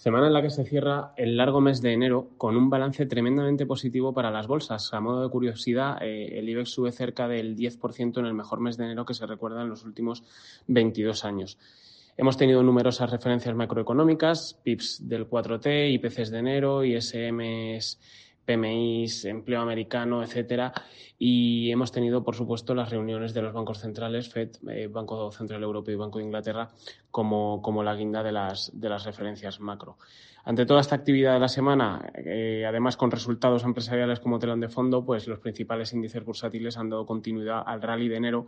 Semana en la que se cierra el largo mes de enero con un balance tremendamente positivo para las bolsas. A modo de curiosidad, eh, el IBEX sube cerca del 10% en el mejor mes de enero que se recuerda en los últimos 22 años. Hemos tenido numerosas referencias macroeconómicas, PIBs del 4T, IPCs de enero, ISMs PMIs, empleo americano, etcétera. Y hemos tenido, por supuesto, las reuniones de los bancos centrales, FED, eh, Banco Central Europeo y Banco de Inglaterra, como, como la guinda de las, de las referencias macro. Ante toda esta actividad de la semana, eh, además con resultados empresariales como telón de fondo, pues los principales índices bursátiles han dado continuidad al rally de enero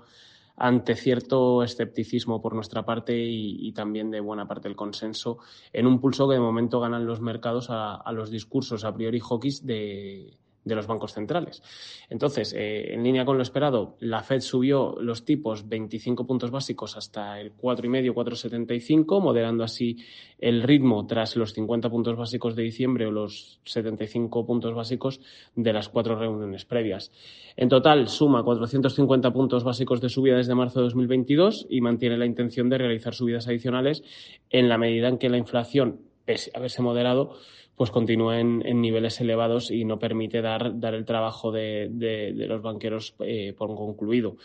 ante cierto escepticismo por nuestra parte y, también de buena parte del consenso, en un pulso que de momento ganan los mercados a, a los discursos a priori hawkish de, de los bancos centrales. Entonces, eh, en línea con lo esperado, la Fed subió los tipos 25 puntos básicos hasta el 4,5, 4,75, moderando así el ritmo tras los 50 puntos básicos de diciembre o los 75 puntos básicos de las cuatro reuniones previas. En total, suma 450 puntos básicos de subida desde marzo de 2022 y mantiene la intención de realizar subidas adicionales en la medida en que la inflación, pese a haberse moderado, pues continúa en, niveles elevados y no permite dar, dar el trabajo de, los banqueros eh, por concluido.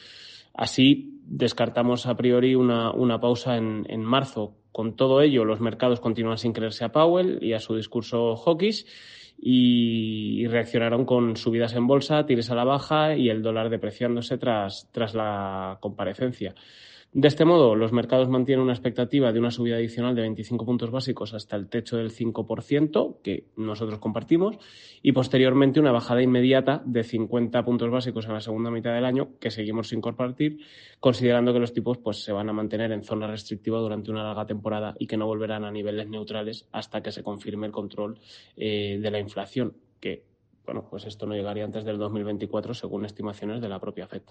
Así, descartamos a priori una, pausa en, marzo. Con todo ello, los mercados continúan sin creerse a Powell y a su discurso hawkish y, y reaccionaron con subidas en bolsa, tires a la baja y el dólar depreciándose tras, tras la comparecencia. De este modo, los mercados mantienen una expectativa de una subida adicional de 25 puntos básicos hasta el techo del 5%, que nosotros compartimos, y posteriormente una bajada inmediata de 50 puntos básicos en la segunda mitad del año, que seguimos sin compartir, considerando que los tipos pues, se van a mantener en zona restrictiva durante una larga temporada y que no volverán a niveles neutrales hasta que se confirme el control eh, de la inflación, que bueno, pues esto no llegaría antes del 2024 según estimaciones de la propia FED.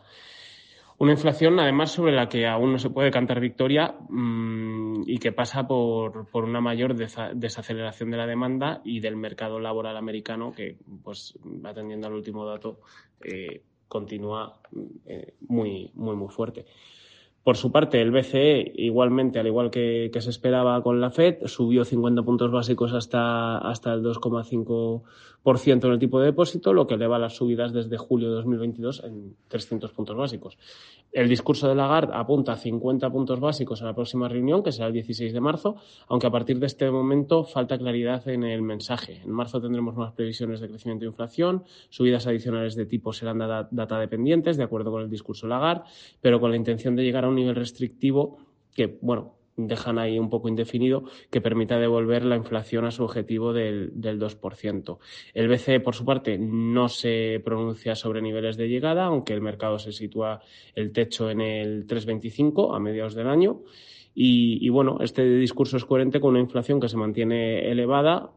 Una inflación, además, sobre la que aún no se puede cantar victoria mmm, y que pasa por, por una mayor desaceleración de la demanda y del mercado laboral americano, que, pues, atendiendo al último dato, eh, continúa eh, muy, muy, muy fuerte. Por su parte, el BCE, igualmente, al igual que, se esperaba con la Fed, subió 50 puntos básicos hasta, hasta el 2,5% en el tipo de depósito, lo que eleva las subidas desde julio de 2022 en 300 puntos básicos. El discurso de Lagarde apunta a 50 puntos básicos en la próxima reunión, que será el 16 de marzo, aunque a partir de este momento falta claridad en el mensaje. En marzo tendremos más previsiones de crecimiento e inflación, subidas adicionales de tipo serán data dependientes, de acuerdo con el discurso de Lagarde, pero con la intención de llegar a un nivel restrictivo que, bueno, dejan ahí un poco indefinido, que permita devolver la inflación a su objetivo del, del 2%. El BCE, por su parte, no se pronuncia sobre niveles de llegada, aunque el mercado se sitúa el techo en el 3,25 a mediados del año. Y, bueno, este discurso es coherente con una inflación que se mantiene elevada,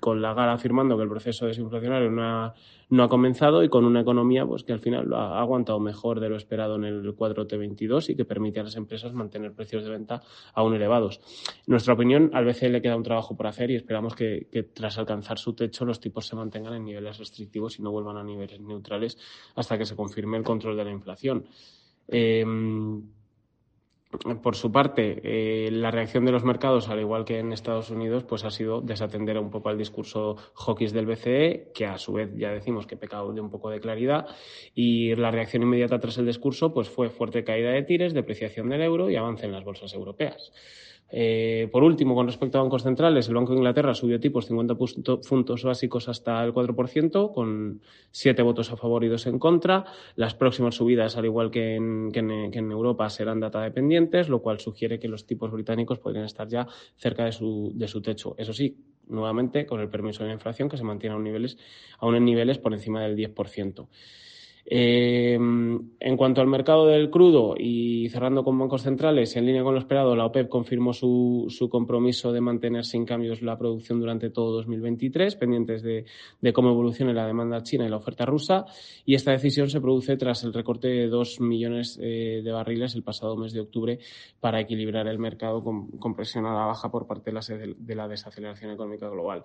con la GAR afirmando que el proceso desinflacionario no ha, no ha comenzado y con una economía pues, que al final ha aguantado mejor de lo esperado en el 4T22 y que permite a las empresas mantener precios de venta aún elevados. En nuestra opinión, al BCE le queda un trabajo por hacer y esperamos que, que tras alcanzar su techo los tipos se mantengan en niveles restrictivos y no vuelvan a niveles neutrales hasta que se confirme el control de la inflación. Eh, por su parte, eh, la reacción de los mercados, al igual que en Estados Unidos, pues ha sido desatender un poco al discurso hawkish del BCE, que a su vez ya decimos que pecado de un poco de claridad, y la reacción inmediata tras el discurso pues fue fuerte caída de tires, depreciación del euro y avance en las bolsas europeas. Eh, por último, con respecto a bancos centrales, el Banco de Inglaterra subió tipos 50 puntos básicos hasta el 4%, con siete votos a favor y dos en contra. Las próximas subidas, al igual que en, Europa, serán data lo cual sugiere que los tipos británicos podrían estar ya cerca de su, de su techo. Eso sí, nuevamente con el permiso de la inflación que se mantiene a niveles, aún en niveles por encima del 10%. Eh, en cuanto al mercado del crudo y cerrando con bancos centrales, en línea con lo esperado, la OPEP confirmó su, su compromiso de mantener sin cambios la producción durante todo 2023, pendientes de, cómo evolucione la demanda china y la oferta rusa. Y esta decisión se produce tras el recorte de dos millones eh, de barriles el pasado mes de octubre para equilibrar el mercado con, con presión a la baja por parte de la, de la desaceleración económica global.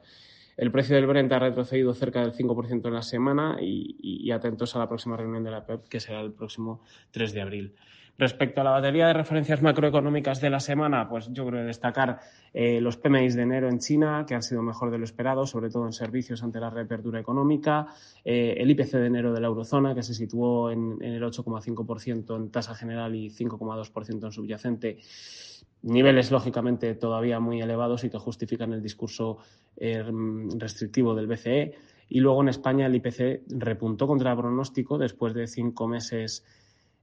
El precio del Brent ha retrocedido cerca del 5% en la semana y, y, atentos a la próxima reunión de la PEP, que será el próximo 3 de abril. Respecto a la batería de referencias macroeconómicas de la semana, pues yo creo destacar eh, los PMIs de enero en China, que han sido mejor de lo esperado, sobre todo en servicios ante la reapertura económica, eh, el IPC de enero de la eurozona, que se situó en, en el 8,5% en tasa general y 5,2% en subyacente niveles lógicamente todavía muy elevados y que justifican el discurso eh, restrictivo del BCE. Y luego en España el IPC repuntó contra el pronóstico después de cinco meses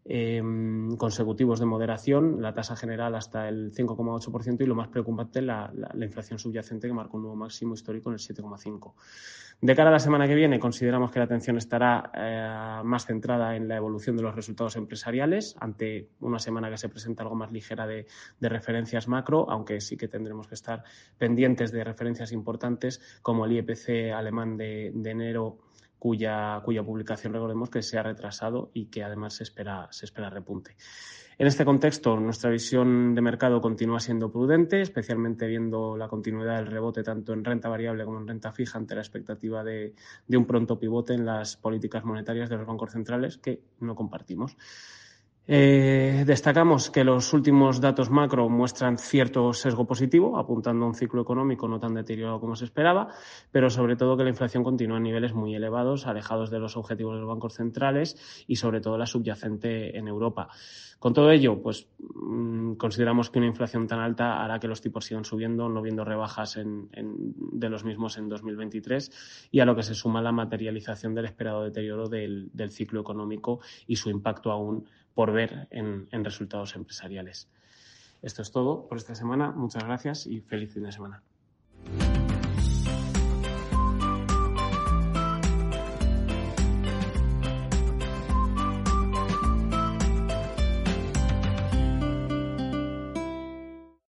Em, consecutivos de moderación, la tasa general hasta el 5,8% y lo más preocupante, la, la, inflación subyacente que marcó un nuevo máximo histórico en el 7,5%. De cara a la semana que viene, consideramos que la atención estará eh, más centrada en la evolución de los resultados empresariales ante una semana que se presenta algo más ligera de, de referencias macro, aunque sí que tendremos que estar pendientes de referencias importantes como el IEPC alemán de, de enero cuya, publicación recordemos que se ha retrasado y que además se espera, repunte. En este contexto, nuestra visión de mercado continúa siendo prudente, especialmente viendo la continuidad del rebote tanto en renta variable como en renta fija ante la expectativa de un pronto pivote en las políticas monetarias de los bancos centrales que no compartimos. Eh, destacamos que los últimos datos macro muestran cierto sesgo positivo, apuntando a un ciclo económico no tan deteriorado como se esperaba, pero sobre todo que la inflación continúa en niveles muy elevados, alejados de los objetivos de los bancos centrales y sobre todo la subyacente en Europa. Con todo ello, pues mmm, consideramos que una inflación tan alta hará que los tipos sigan subiendo, no viendo rebajas de los mismos en 2023 y a lo que se suma la materialización del esperado deterioro del ciclo económico y su impacto aún por ver en, resultados empresariales. Esto es todo por esta semana. Muchas gracias y feliz fin de semana.